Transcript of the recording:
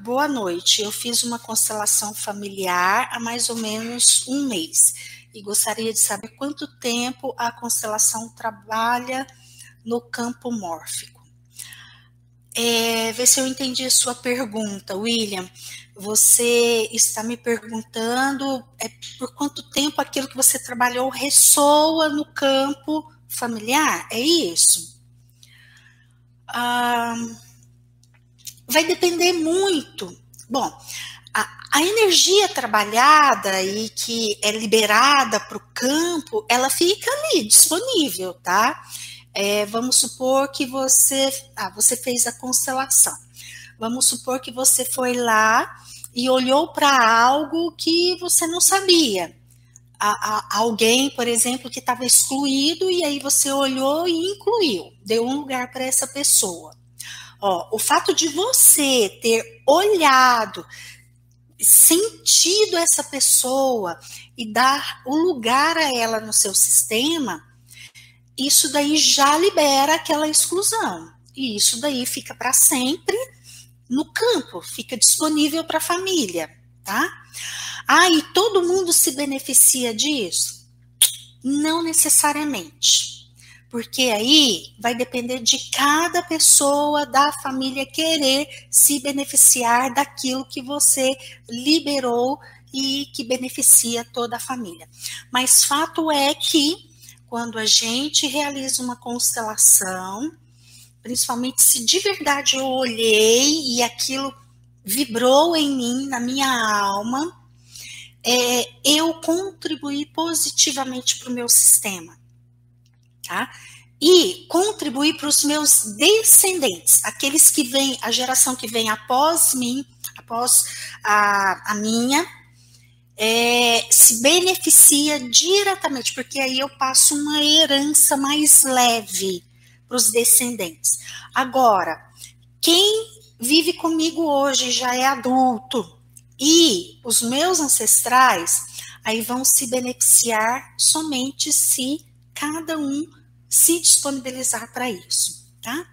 Boa noite. Eu fiz uma constelação familiar há mais ou menos um mês e gostaria de saber quanto tempo a constelação trabalha no campo mórfico. É, ver se eu entendi a sua pergunta, William. Você está me perguntando é, por quanto tempo aquilo que você trabalhou ressoa no campo familiar? É isso? Ah, vai depender muito. Bom, a, a energia trabalhada e que é liberada para o campo, ela fica ali disponível, tá? É, vamos supor que você, ah, você fez a constelação. Vamos supor que você foi lá e olhou para algo que você não sabia. A, a, alguém, por exemplo, que estava excluído e aí você olhou e incluiu, deu um lugar para essa pessoa. Ó, o fato de você ter olhado, sentido essa pessoa e dar o lugar a ela no seu sistema, isso daí já libera aquela exclusão. E isso daí fica para sempre no campo, fica disponível para a família, tá? Ah, e todo mundo se beneficia disso? Não necessariamente porque aí vai depender de cada pessoa da família querer se beneficiar daquilo que você liberou e que beneficia toda a família. Mas fato é que quando a gente realiza uma constelação, principalmente se de verdade eu olhei e aquilo vibrou em mim, na minha alma, é, eu contribuí positivamente para o meu sistema tá? E contribuir para os meus descendentes, aqueles que vêm, a geração que vem após mim, após a, a minha, é, se beneficia diretamente, porque aí eu passo uma herança mais leve para os descendentes. Agora, quem vive comigo hoje já é adulto e os meus ancestrais aí vão se beneficiar somente se cada um se disponibilizar para isso, tá?